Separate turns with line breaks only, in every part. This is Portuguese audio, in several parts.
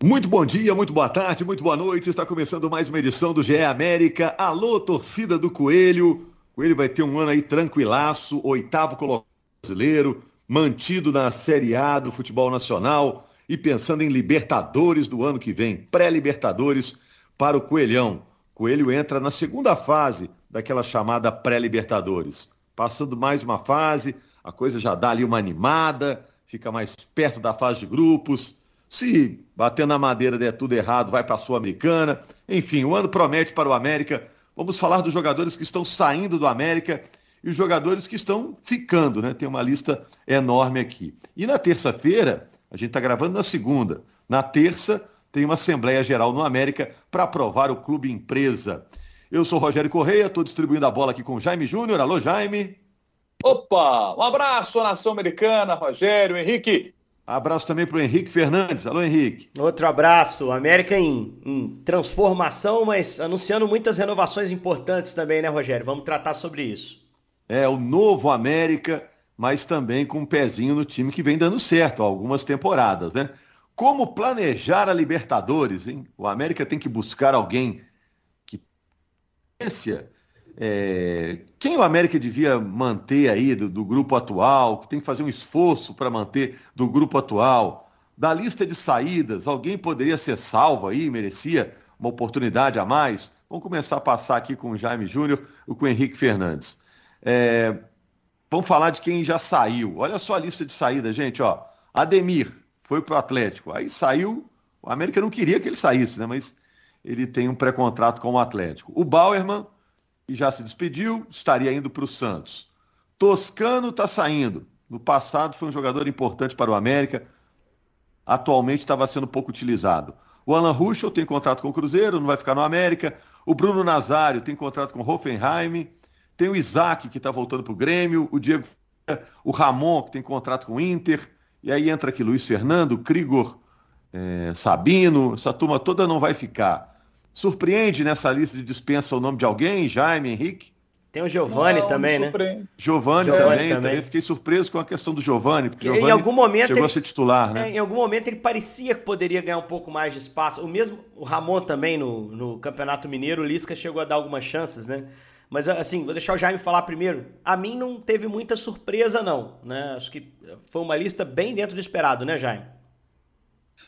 Muito bom dia, muito boa tarde, muito boa noite. Está começando mais uma edição do GE América. Alô, torcida do Coelho. Coelho vai ter um ano aí tranquilaço, oitavo colocado brasileiro, mantido na Série A do futebol nacional e pensando em Libertadores do ano que vem, pré-Libertadores para o Coelhão. Coelho entra na segunda fase daquela chamada pré-Libertadores. Passando mais uma fase, a coisa já dá ali uma animada, fica mais perto da fase de grupos se bater na madeira der tudo errado, vai para a Sul-Americana. Enfim, o ano promete para o América. Vamos falar dos jogadores que estão saindo do América e os jogadores que estão ficando, né? Tem uma lista enorme aqui. E na terça-feira, a gente está gravando na segunda. Na terça, tem uma Assembleia Geral no América para aprovar o clube empresa. Eu sou Rogério Correia, estou distribuindo a bola aqui com Jaime Júnior. Alô, Jaime.
Opa, um abraço, nação americana, Rogério, Henrique.
Abraço também para o Henrique Fernandes. Alô, Henrique.
Outro abraço. América em, em, transformação, mas anunciando muitas renovações importantes também, né, Rogério? Vamos tratar sobre isso.
É, o novo América, mas também com um pezinho no time que vem dando certo há algumas temporadas, né? Como planejar a Libertadores, hein? O América tem que buscar alguém que é, quem o América devia manter aí do, do grupo atual, que tem que fazer um esforço para manter do grupo atual? Da lista de saídas, alguém poderia ser salvo aí, merecia uma oportunidade a mais? Vamos começar a passar aqui com o Jaime Júnior e com o Henrique Fernandes. É, vamos falar de quem já saiu. Olha só a lista de saída, gente. Ó. Ademir foi para o Atlético. Aí saiu. O América não queria que ele saísse, né? Mas ele tem um pré-contrato com o Atlético. O Bauerman e já se despediu, estaria indo para o Santos. Toscano está saindo. No passado foi um jogador importante para o América, atualmente estava sendo pouco utilizado. O Alan Ruschel tem contrato com o Cruzeiro, não vai ficar no América. O Bruno Nazário tem contrato com o Hoffenheim. Tem o Isaac, que está voltando para o Grêmio. O Diego, o Ramon, que tem contrato com o Inter. E aí entra aqui Luiz Fernando, Krigor, é, Sabino. Essa turma toda não vai ficar. Surpreende nessa lista de dispensa o nome de alguém? Jaime, Henrique?
Tem o Giovanni também, né?
Giovanni também, também. Fiquei surpreso com a questão do Giovanni, porque Giovanni
em algum momento
chegou
ele,
a ser titular, né?
É, em algum momento ele parecia que poderia ganhar um pouco mais de espaço. O mesmo o Ramon também no, no Campeonato Mineiro, o Lisca chegou a dar algumas chances, né? Mas assim, vou deixar o Jaime falar primeiro. A mim não teve muita surpresa, não. Né? Acho que foi uma lista bem dentro do esperado, né, Jaime?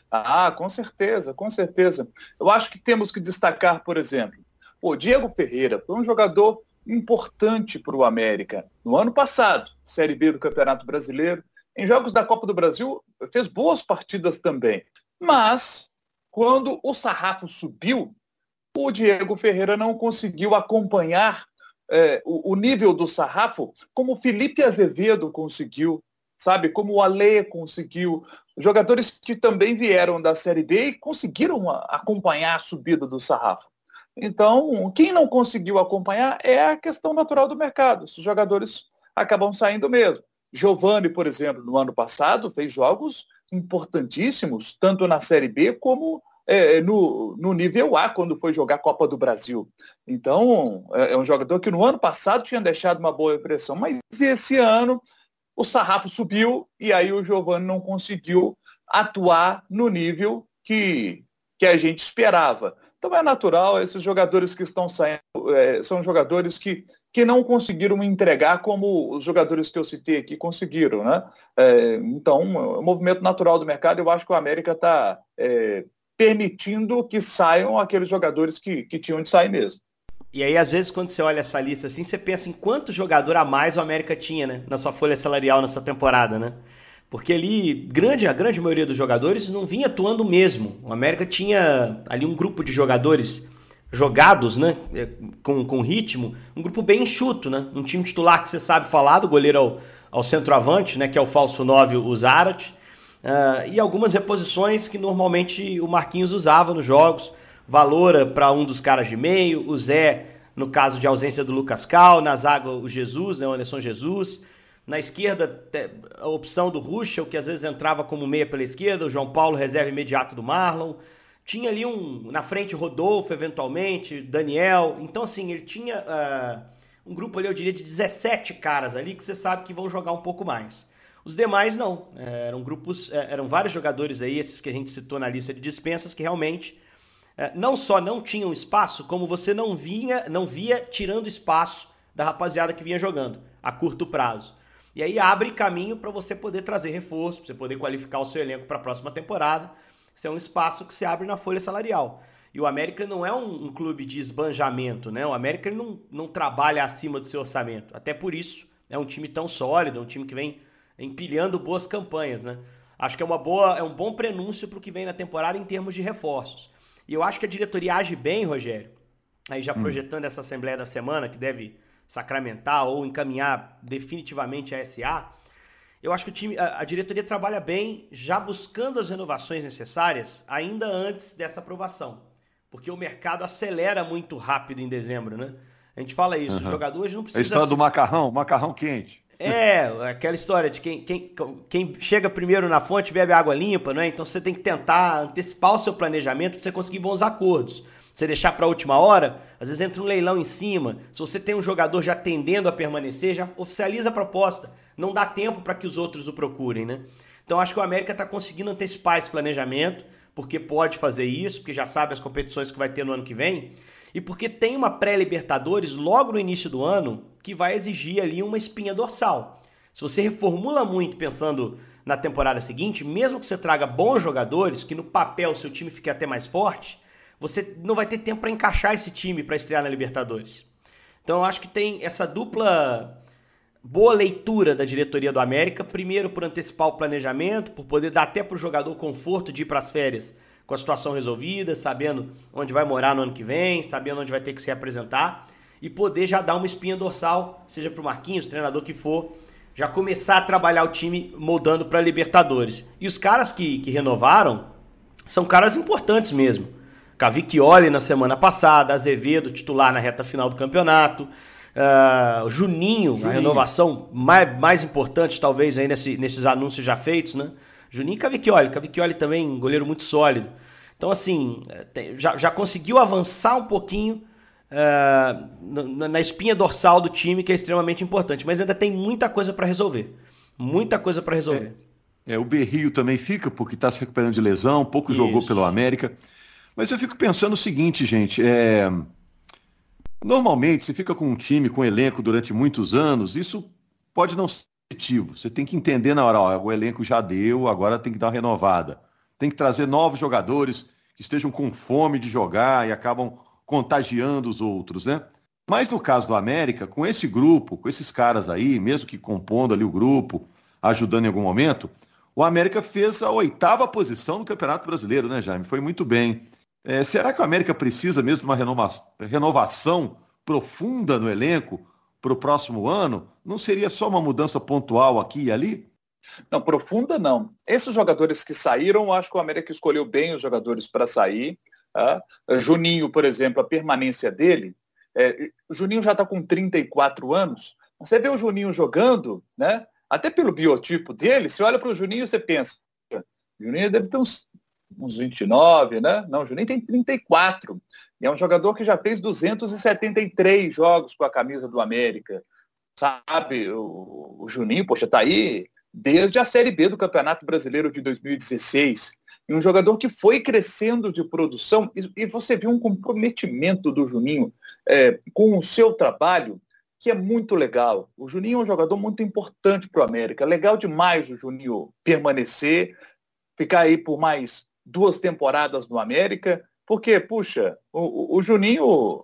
Ah, com certeza, com certeza. Eu acho que temos que destacar, por exemplo, o Diego Ferreira foi um jogador importante para o América. No ano passado, Série B do Campeonato Brasileiro, em jogos da Copa do Brasil, fez boas partidas também. Mas, quando o sarrafo subiu, o Diego Ferreira não conseguiu acompanhar é, o, o nível do sarrafo como Felipe Azevedo conseguiu sabe? Como o Ale conseguiu. Jogadores que também vieram da Série B e conseguiram acompanhar a subida do sarrafo. Então, quem não conseguiu acompanhar é a questão natural do mercado. Os jogadores acabam saindo mesmo. Giovani, por exemplo, no ano passado, fez jogos importantíssimos, tanto na Série B como é, no, no nível A, quando foi jogar Copa do Brasil. Então, é, é um jogador que no ano passado tinha deixado uma boa impressão, mas esse ano o sarrafo subiu e aí o Giovani não conseguiu atuar no nível que, que a gente esperava. Então é natural, esses jogadores que estão saindo é, são jogadores que, que não conseguiram entregar como os jogadores que eu citei aqui conseguiram. Né? É, então, o é movimento natural do mercado, eu acho que o América está é, permitindo que saiam aqueles jogadores que, que tinham de sair mesmo.
E aí, às vezes, quando você olha essa lista assim, você pensa em quanto jogador a mais o América tinha, né? Na sua folha salarial nessa temporada, né? Porque ali, grande, a grande maioria dos jogadores não vinha atuando mesmo. O América tinha ali um grupo de jogadores jogados, né? É, com, com ritmo, um grupo bem enxuto, né? Um time titular que você sabe falar, do goleiro ao, ao centroavante, né? Que é o falso 9, o Zarat. Uh, e algumas reposições que normalmente o Marquinhos usava nos jogos Valora para um dos caras de meio, o Zé, no caso de ausência do Lucas Cal, na zaga o Jesus, né, o Anderson Jesus. Na esquerda, a opção do Ruschel, que às vezes entrava como meia pela esquerda, o João Paulo, reserva imediato do Marlon. Tinha ali um, na frente, Rodolfo, eventualmente, Daniel. Então, assim, ele tinha uh, um grupo ali, eu diria, de 17 caras ali, que você sabe que vão jogar um pouco mais. Os demais não. É, eram grupos, é, eram vários jogadores aí, esses que a gente citou na lista de dispensas, que realmente não só não tinham espaço, como você não vinha, não via tirando espaço da rapaziada que vinha jogando a curto prazo. E aí abre caminho para você poder trazer reforço, para você poder qualificar o seu elenco para a próxima temporada. Isso é um espaço que se abre na folha salarial. E o América não é um, um clube de esbanjamento, né? O América não, não trabalha acima do seu orçamento. Até por isso é um time tão sólido, é um time que vem empilhando boas campanhas, né? Acho que é uma boa, é um bom prenúncio para o que vem na temporada em termos de reforços. E eu acho que a diretoria age bem, Rogério. Aí já hum. projetando essa assembleia da semana que deve sacramentar ou encaminhar definitivamente a SA. Eu acho que o time, a, a diretoria trabalha bem, já buscando as renovações necessárias ainda antes dessa aprovação, porque o mercado acelera muito rápido em dezembro, né? A gente fala isso, uhum. o jogador hoje não precisa.
A história do macarrão, macarrão quente.
É, aquela história de quem, quem, quem chega primeiro na fonte bebe água limpa, não é? Então você tem que tentar antecipar o seu planejamento para você conseguir bons acordos. Você deixar para a última hora, às vezes entra um leilão em cima. Se você tem um jogador já tendendo a permanecer, já oficializa a proposta. Não dá tempo para que os outros o procurem, né? Então acho que o América está conseguindo antecipar esse planejamento, porque pode fazer isso, porque já sabe as competições que vai ter no ano que vem e porque tem uma pré-Libertadores logo no início do ano que vai exigir ali uma espinha dorsal. Se você reformula muito pensando na temporada seguinte, mesmo que você traga bons jogadores, que no papel seu time fique até mais forte, você não vai ter tempo para encaixar esse time para estrear na Libertadores. Então eu acho que tem essa dupla boa leitura da diretoria do América, primeiro por antecipar o planejamento, por poder dar até para o jogador conforto de ir para as férias com a situação resolvida, sabendo onde vai morar no ano que vem, sabendo onde vai ter que se representar e poder já dar uma espinha dorsal, seja para o Marquinhos, treinador que for, já começar a trabalhar o time moldando para Libertadores. E os caras que, que renovaram são caras importantes mesmo. Cavicchioli na semana passada, Azevedo titular na reta final do campeonato, uh, Juninho, Juninho, a renovação mais, mais importante talvez aí nesse, nesses anúncios já feitos, né? Juninho e Cavicchioli. Cavicchioli também um goleiro muito sólido. Então, assim, é, já, já conseguiu avançar um pouquinho uh, na, na espinha dorsal do time, que é extremamente importante. Mas ainda tem muita coisa para resolver. Muita coisa para resolver.
É, é, o Berrio também fica, porque está se recuperando de lesão, pouco Isso. jogou pelo América. Mas eu fico pensando o seguinte, gente. É... Normalmente, você fica com um time, com um elenco durante muitos anos, isso pode não ser objetivo. Você tem que entender na hora, ó, o elenco já deu, agora tem que dar uma renovada. Tem que trazer novos jogadores que estejam com fome de jogar e acabam contagiando os outros, né? Mas no caso do América, com esse grupo, com esses caras aí, mesmo que compondo ali o grupo, ajudando em algum momento, o América fez a oitava posição no Campeonato Brasileiro, né, Jaime? Foi muito bem. É, será que o América precisa mesmo de uma renova renovação profunda no elenco para o próximo ano? Não seria só uma mudança pontual aqui e ali?
Não, profunda não. Esses jogadores que saíram, acho que o América escolheu bem os jogadores para sair. Tá? Juninho, por exemplo, a permanência dele. É, Juninho já está com 34 anos. Você vê o Juninho jogando, né? Até pelo biotipo dele, você olha para o Juninho você pensa, Juninho deve ter uns, uns 29, né? Não, o Juninho tem 34. E é um jogador que já fez 273 jogos com a camisa do América. Sabe, o, o Juninho, poxa, tá aí desde a Série B do Campeonato Brasileiro de 2016. E um jogador que foi crescendo de produção, e, e você viu um comprometimento do Juninho é, com o seu trabalho, que é muito legal. O Juninho é um jogador muito importante para o América. Legal demais o Juninho permanecer, ficar aí por mais duas temporadas no América. Porque, puxa, o, o Juninho.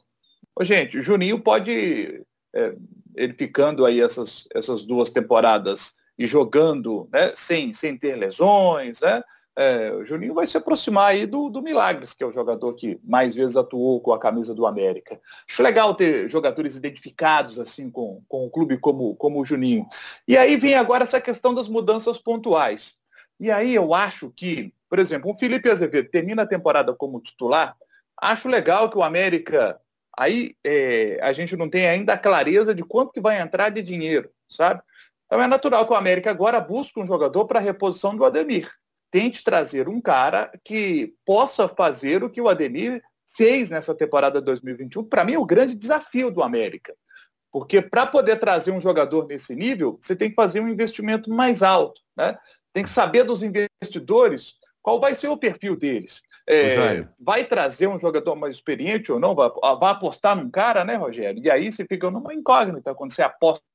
Gente, o Juninho pode. É, ele ficando aí essas, essas duas temporadas e jogando né, sem, sem ter lesões, né? É, o Juninho vai se aproximar aí do, do Milagres, que é o jogador que mais vezes atuou com a camisa do América. Acho legal ter jogadores identificados assim com, com um clube como, como o Juninho. E aí vem agora essa questão das mudanças pontuais. E aí eu acho que por exemplo, o Felipe Azevedo termina a temporada como titular, acho legal que o América, aí é, a gente não tem ainda a clareza de quanto que vai entrar de dinheiro, sabe? Então é natural que o América agora busque um jogador para a reposição do Ademir. Tente trazer um cara que possa fazer o que o Ademir fez nessa temporada 2021. Para mim é o grande desafio do América. Porque para poder trazer um jogador nesse nível, você tem que fazer um investimento mais alto. Né? Tem que saber dos investidores qual vai ser o perfil deles. É, vai trazer um jogador mais experiente ou não? Vai, vai, apostar num cara, né, Rogério? E aí você fica numa incógnita quando você aposta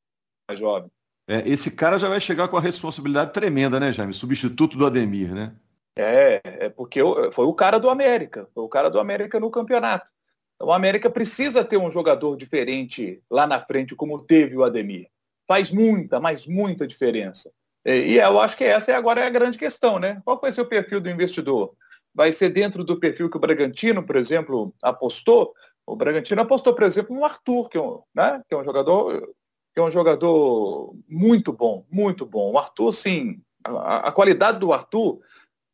mais jovem.
É, esse cara já vai chegar com a responsabilidade tremenda, né, Jaime? Substituto do Ademir, né?
É, é porque foi o cara do América, foi o cara do América no campeonato. Então, o América precisa ter um jogador diferente lá na frente, como teve o Ademir. Faz muita, mas muita diferença. E eu acho que essa é agora é a grande questão, né? Qual vai ser o perfil do investidor? Vai ser dentro do perfil que o Bragantino, por exemplo, apostou? O Bragantino apostou, por exemplo, no Arthur, que é um, né? que é um jogador que é um jogador muito bom, muito bom. O Arthur, sim, a, a qualidade do Arthur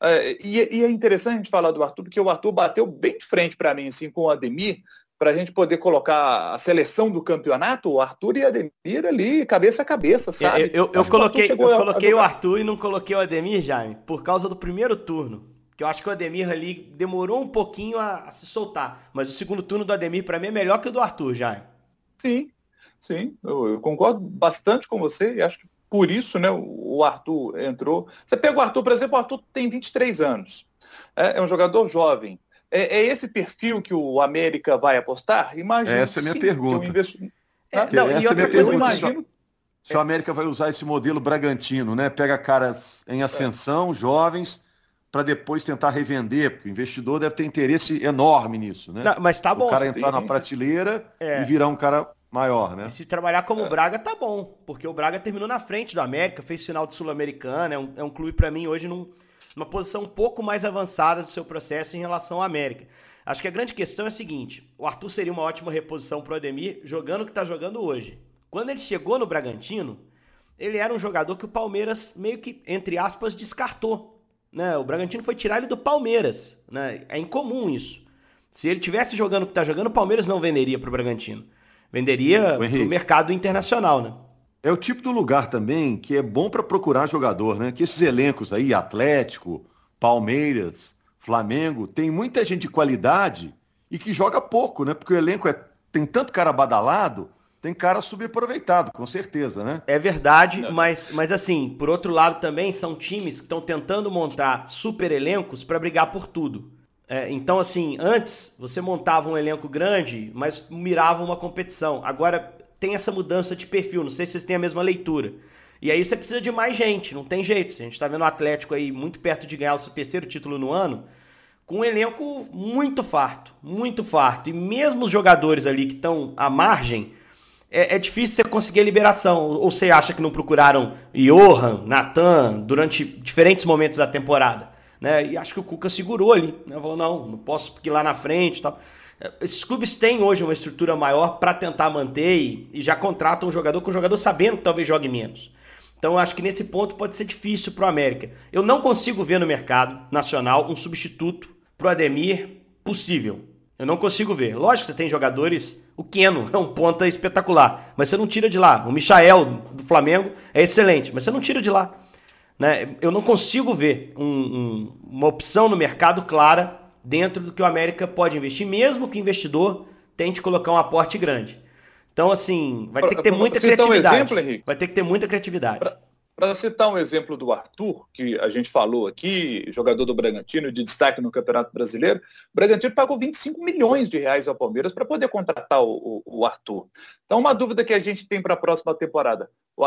é, e, e, é interessante a gente falar do Arthur, porque o Arthur bateu bem de frente para mim, assim, com o Ademir, para a gente poder colocar a seleção do campeonato, o Arthur e o Ademir ali, cabeça a cabeça, sabe?
Eu, eu, eu coloquei, eu coloquei o Arthur e não coloquei o Ademir, Jaime, por causa do primeiro turno. Que eu acho que o Ademir ali demorou um pouquinho a, a se soltar. Mas o segundo turno do Ademir, para mim, é melhor que o do Arthur, Jaime.
Sim, sim. Eu, eu concordo bastante com você e acho que por isso né, o Arthur entrou. Você pega o Arthur, por exemplo, o Arthur tem 23 anos. É, é um jogador jovem. É, é, esse perfil que o América vai apostar?
Imagina. Essa é a minha sim, pergunta. Investi... É, não, essa é a minha pergunta. Imagino... Se o América vai usar esse modelo Bragantino, né? Pega caras em ascensão, jovens, para depois tentar revender, porque o investidor deve ter interesse enorme nisso, né? Não,
mas tá bom.
O cara entrar na prateleira é. e virar um cara maior, né? E
se trabalhar como o Braga, tá bom. Porque o Braga terminou na frente do América, fez final de Sul-Americana. É um, é um clube, para mim, hoje, num, numa posição um pouco mais avançada do seu processo em relação ao América. Acho que a grande questão é a seguinte: o Arthur seria uma ótima reposição pro Ademir, jogando o que tá jogando hoje. Quando ele chegou no Bragantino, ele era um jogador que o Palmeiras meio que, entre aspas, descartou. Né? O Bragantino foi tirar ele do Palmeiras. Né? É incomum isso. Se ele tivesse jogando o que tá jogando, o Palmeiras não venderia pro Bragantino. Venderia no mercado internacional, né?
É o tipo do lugar também que é bom para procurar jogador, né? Que esses elencos aí, Atlético, Palmeiras, Flamengo, tem muita gente de qualidade e que joga pouco, né? Porque o elenco é, tem tanto cara badalado, tem cara subaproveitado, com certeza, né?
É verdade, mas, mas assim, por outro lado também são times que estão tentando montar super elencos para brigar por tudo. É, então, assim, antes você montava um elenco grande, mas mirava uma competição. Agora tem essa mudança de perfil, não sei se vocês têm a mesma leitura. E aí você precisa de mais gente, não tem jeito. A gente está vendo o Atlético aí muito perto de ganhar o seu terceiro título no ano, com um elenco muito farto, muito farto. E mesmo os jogadores ali que estão à margem, é, é, difícil você conseguir a liberação. Ou você acha que não procuraram Johan, Natan, durante diferentes momentos da temporada? Né? E acho que o Cuca segurou ali, né? Falou, não, não posso ir lá na frente tal. Esses clubes têm hoje uma estrutura maior para tentar manter e, e, já contratam um jogador com o jogador sabendo que talvez jogue menos. Então acho que nesse ponto pode ser difícil para o América. Eu não consigo ver no mercado nacional um substituto para o Ademir possível. Eu não consigo ver. Lógico que você tem jogadores. O Keno é um ponta espetacular, mas você não tira de lá. O Michael do Flamengo é excelente, mas você não tira de lá. Né? Eu não consigo ver um, um, uma opção no mercado clara dentro do que o América pode investir, mesmo que o investidor tente colocar um aporte grande. Então, assim, vai ter que ter muita criatividade. Um exemplo, vai ter que ter muita criatividade.
Para citar um exemplo do Arthur, que a gente falou aqui, jogador do Bragantino de destaque no Campeonato Brasileiro, o Bragantino pagou 25 milhões de reais ao Palmeiras para poder contratar o, o, o, Arthur. Então, uma dúvida que a gente tem para a próxima temporada. O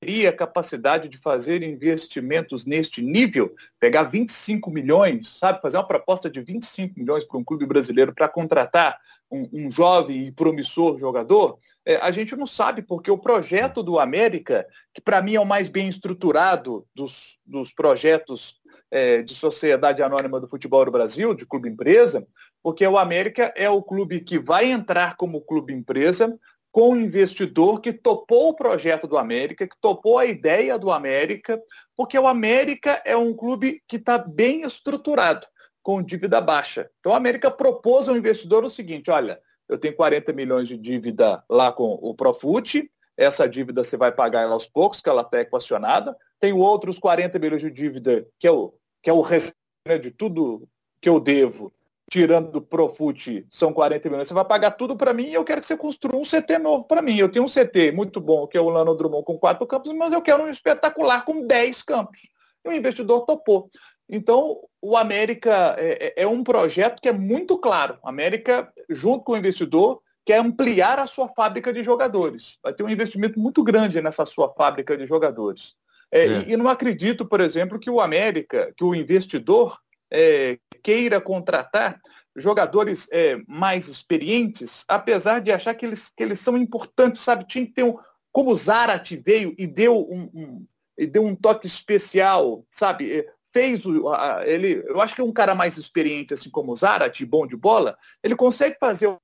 teria capacidade de fazer investimentos neste nível, pegar 25 milhões, sabe, fazer uma proposta de 25 milhões para um clube brasileiro para contratar um, um, jovem e promissor jogador, é, a gente não sabe, porque o projeto do América, que para mim é o mais bem estruturado dos, dos projetos é, de sociedade anônima do futebol do Brasil, de clube empresa, porque o América é o clube que vai entrar como clube empresa, com um investidor que topou o projeto do América, que topou a ideia do América, porque o América é um clube que está bem estruturado, com dívida baixa. Então, o América propôs ao investidor o seguinte: olha, eu tenho 40 milhões de dívida lá com o Profut, essa dívida você vai pagar ela aos poucos, que ela está equacionada. Tenho outros 40 milhões de dívida, que é o, que é o restante né, de tudo que eu devo, tirando do Profute, são 40 milhões. Você vai pagar tudo para mim e eu quero que você construa um CT novo para mim. Eu tenho um CT muito bom, que é o Lano Drummond com quatro campos, mas eu quero um espetacular com 10 campos. E o investidor topou. Então, o América é, é, é um projeto que é muito claro. A América, junto com o investidor, quer ampliar a sua fábrica de jogadores. Vai ter um investimento muito grande nessa sua fábrica de jogadores. É, é. E, e, não acredito, por exemplo, que o América, que o investidor é, queira contratar jogadores é, mais experientes, apesar de achar que eles, que eles são importantes, sabe? Tinha que ter um. Como o Zarat veio e deu um, um, e deu um toque especial, sabe? É, fez o. A, ele, eu acho que é um cara mais experiente, assim como o Zarat, bom de bola, ele consegue fazer o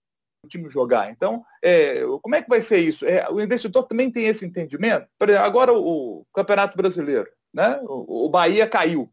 time jogar. Então, é, como é que vai ser isso? É, o investidor também tem esse entendimento? Exemplo, agora o, o Campeonato Brasileiro, né? O, o Bahia caiu.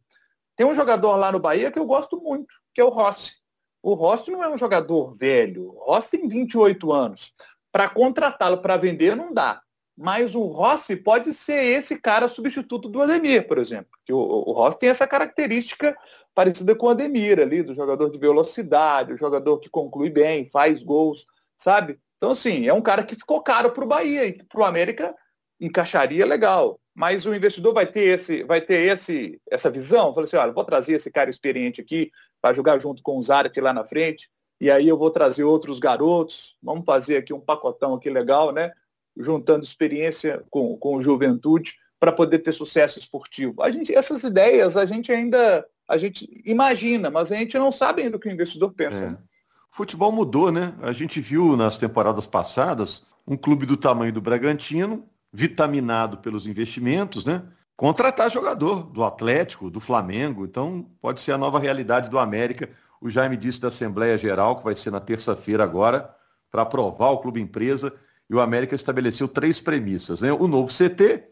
Tem um jogador lá no Bahia que eu gosto muito, que é o Rossi. O Rossi não é um jogador velho. O Rossi tem 28 anos. Para contratá-lo para vender não dá. Mas o Rossi pode ser esse cara substituto do Ademir, por exemplo. Porque o, o Rossi tem essa característica parecida com o Ademir ali, do jogador de velocidade, o jogador que conclui bem, faz gols, sabe? Então, assim, é um cara que ficou caro para o Bahia e para o América encaixaria legal mas o investidor vai ter esse, vai ter esse, essa visão, falou assim, olha, vou trazer esse cara experiente aqui para jogar junto com o Zarat lá na frente, e aí eu vou trazer outros garotos, vamos fazer aqui um pacotão aqui legal, né? Juntando experiência com, com juventude para poder ter sucesso esportivo. A gente, essas ideias a gente ainda a gente imagina, mas a gente não sabe ainda o que o investidor pensa. É.
O futebol mudou, né? A gente viu nas temporadas passadas um clube do tamanho do Bragantino vitaminado pelos investimentos, né? Contratar jogador do Atlético, do Flamengo. Então, pode ser a nova realidade do América. O Jaime disse da Assembleia Geral, que vai ser na terça-feira agora, para aprovar o clube empresa. E o América estabeleceu três premissas: né? o novo CT,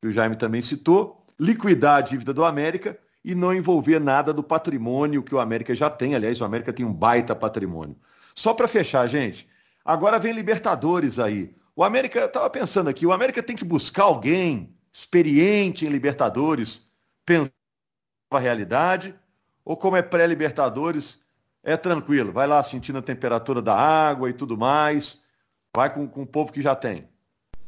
que o Jaime também citou, liquidar a dívida do América e não envolver nada do patrimônio que o América já tem. Aliás, o América tem um baita patrimônio. Só para fechar, gente, agora vem Libertadores aí. O América, estava pensando aqui, o América tem que buscar alguém experiente em Libertadores, pensar a realidade, ou como é pré-Libertadores, é tranquilo, vai lá sentindo a temperatura da água e tudo mais, vai com, com o povo que já tem.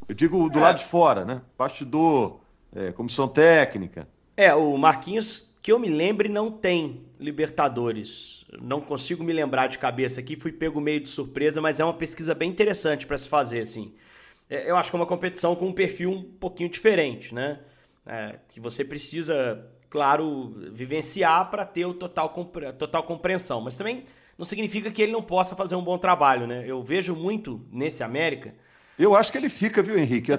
Eu digo do é. lado de fora, né? Bastidor, é, comissão técnica.
É, o Marquinhos, que eu me lembre, não tem Libertadores. Não consigo me lembrar de cabeça aqui, fui pego meio de surpresa, mas é uma pesquisa bem interessante para se fazer, assim. É, eu acho que é uma competição com um perfil um pouquinho diferente, né? É, que você precisa, claro, vivenciar para ter o total, total compreensão. Mas também não significa que ele não possa fazer um bom trabalho, né? Eu vejo muito nesse América.
Eu acho que ele fica, viu, Henrique? Eu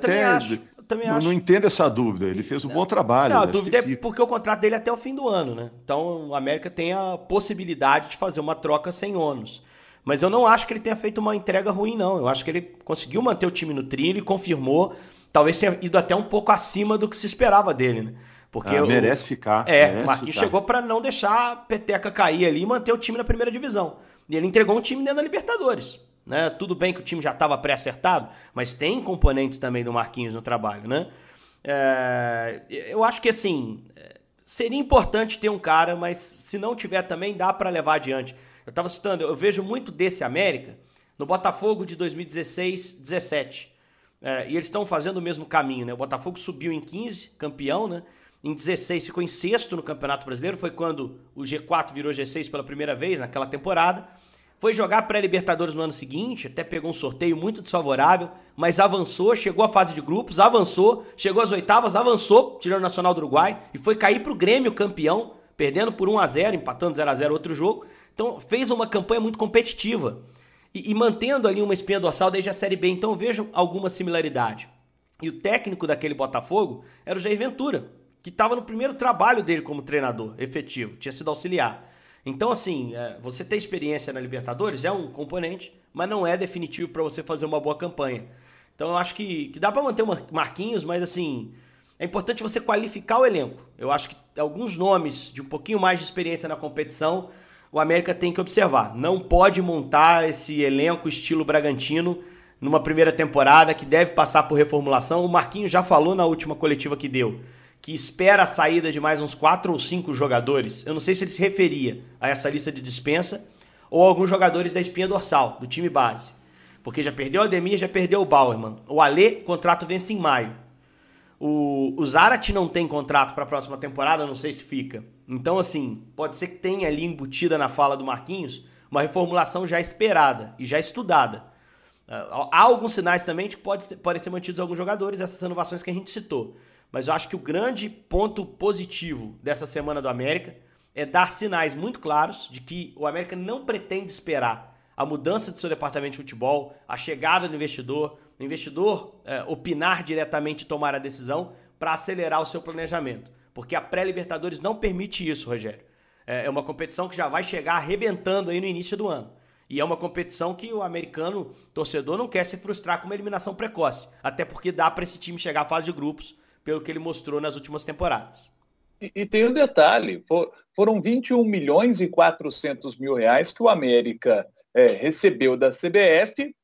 Até também não, acho. não entendo essa dúvida. Ele fez um bom trabalho.
Não, a dúvida é porque o contrato dele é até o fim do ano, né? Então o América tem a possibilidade de fazer uma troca sem ônus. Mas eu não acho que ele tenha feito uma entrega ruim, não. Eu acho que ele conseguiu manter o time no trilho e confirmou. Talvez tenha ido até um pouco acima do que se esperava dele, né?
Porque ah, merece ficar.
É,
merece
o Marquinhos ficar. chegou para não deixar a peteca cair ali e manter o time na primeira divisão. E ele entregou um time dentro da Libertadores. Né? Tudo bem que o time já estava pré-acertado, mas tem componentes também do Marquinhos no trabalho, né? É, eu acho que assim seria importante ter um cara, mas se não tiver também dá para levar adiante. Eu estava citando, eu vejo muito desse América no Botafogo de 2016, 17. É, e eles estão fazendo o mesmo caminho, né? O Botafogo subiu em 15, campeão, né? Em 16 ficou em sexto no Campeonato Brasileiro, foi quando o G4 virou G6 pela primeira vez naquela temporada. Foi jogar pré-Libertadores no ano seguinte, até pegou um sorteio muito desfavorável, mas avançou, chegou à fase de grupos, avançou, chegou às oitavas, avançou, tirou o Nacional do Uruguai e foi cair para o Grêmio campeão, perdendo por 1 a 0 empatando 0 a 0 outro jogo. Então fez uma campanha muito competitiva e, e mantendo ali uma espinha dorsal desde a Série B. Então vejo alguma similaridade. E o técnico daquele Botafogo era o Jair Ventura, que estava no primeiro trabalho dele como treinador efetivo, tinha sido auxiliar. Então, assim, é, você ter experiência na Libertadores é um componente, mas não é definitivo para você fazer uma boa campanha. Então, eu acho que, que dá para manter o Marquinhos, mas, assim, é importante você qualificar o elenco. Eu acho que alguns nomes de um pouquinho mais de experiência na competição o América tem que observar. Não pode montar esse elenco estilo Bragantino numa primeira temporada que deve passar por reformulação. O Marquinhos já falou na última coletiva que deu que espera a saída de mais uns quatro ou cinco jogadores. Eu não sei se ele se referia a essa lista de dispensa ou alguns jogadores da espinha dorsal, do time base. Porque já perdeu o Ademir, já perdeu o Bauerman. O Alê, contrato vence em maio. O, o Zarat não tem contrato para a próxima temporada, não sei se fica. Então, assim, pode ser que tenha ali embutida na fala do Marquinhos uma reformulação já esperada e já estudada. Uh, há alguns sinais também de que pode, podem ser mantidos alguns jogadores, essas renovações que a gente citou. Mas eu acho que o grande ponto positivo dessa semana do América é dar sinais muito claros de que o América não pretende esperar a mudança de seu departamento de futebol, a chegada do investidor, o investidor é, opinar diretamente e tomar a decisão para acelerar o seu planejamento. Porque a pré-Libertadores não permite isso, Rogério. É, é uma competição que já vai chegar arrebentando aí no início do ano. E é uma competição que o americano torcedor não quer se frustrar com uma eliminação precoce. Até porque dá para esse time chegar à fase de grupos, pelo que ele mostrou nas últimas temporadas.
E, e tem um detalhe: for, foram 21 milhões e 400 mil reais que o América é, recebeu da CBF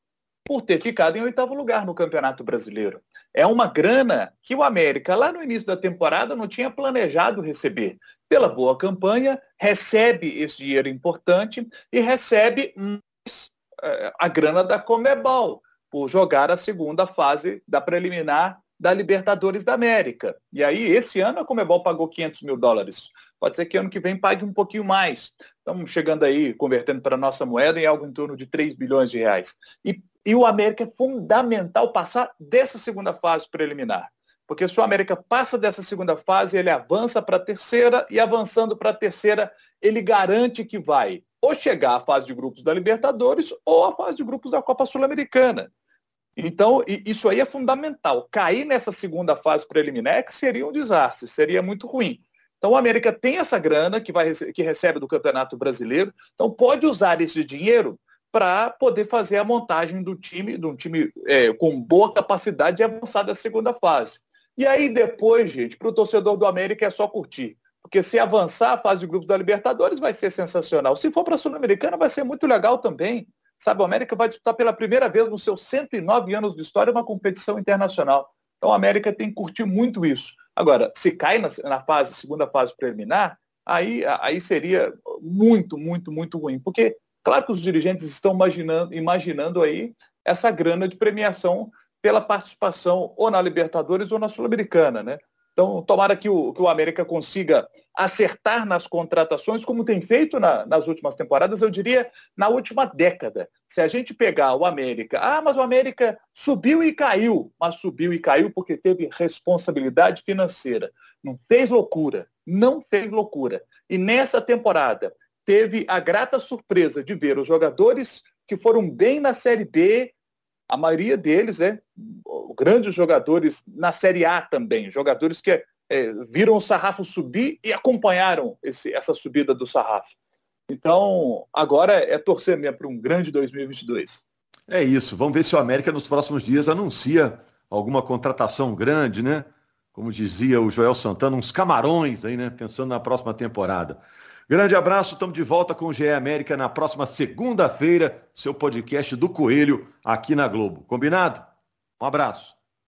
por ter ficado em oitavo lugar no Campeonato Brasileiro. É uma grana que o América, lá no início da temporada, não tinha planejado receber. Pela boa campanha, recebe esse dinheiro importante e recebe é, a grana da Comebol, por jogar a segunda fase da preliminar da Libertadores da América. E aí, esse ano, a Comebol pagou 500 mil dólares. Pode ser que ano que vem pague um pouquinho mais. Estamos chegando aí, convertendo para a nossa moeda, em algo em torno de 3 bilhões de reais. E, e o América é fundamental passar dessa segunda fase preliminar. Porque se o América passa dessa segunda fase, ele avança para a terceira, e avançando para a terceira, ele garante que vai ou chegar à fase de grupos da Libertadores ou à fase de grupos da Copa Sul-Americana. Então, isso aí é fundamental. Cair nessa segunda fase preliminar seria um desastre, seria muito ruim. Então, o América tem essa grana que, vai, que recebe do Campeonato Brasileiro, então pode usar esse dinheiro para poder fazer a montagem do time, de um time é, com boa capacidade de avançar da segunda fase. E aí depois, gente, para o torcedor do América é só curtir. Porque se avançar a fase de grupos da Libertadores vai ser sensacional. Se for para a Sul-Americana vai ser muito legal também. Sabe, o América vai disputar pela primeira vez nos seus 109 anos de história uma competição internacional. Então, o América tem que curtir muito isso. Agora, se cai na, na fase, segunda fase preliminar, aí, aí seria muito, muito, muito ruim. Porque, claro que os dirigentes estão imaginando, imaginando aí essa grana de premiação pela participação ou na Libertadores ou na Sul-Americana, né? Então, tomara que o, que o América consiga acertar nas contratações, como tem feito na, nas últimas temporadas, eu diria na última década. Se a gente pegar o América, ah, mas o América subiu e caiu, mas subiu e caiu porque teve responsabilidade financeira. Não fez loucura, não fez loucura. E nessa temporada teve a grata surpresa de ver os jogadores que foram bem na Série B a maioria deles, né, grandes jogadores na Série A também, jogadores que é, viram o sarrafo subir e acompanharam esse, essa subida do sarrafo. Então, agora é torcer mesmo para um grande 2022.
É isso. Vamos ver se o América nos próximos dias anuncia alguma contratação grande, né? Como dizia o Joel Santana, uns camarões aí, né? Pensando na próxima temporada. Grande abraço, estamos de volta com o GE América na próxima segunda-feira, seu podcast do Coelho aqui na Globo. Combinado? Um abraço.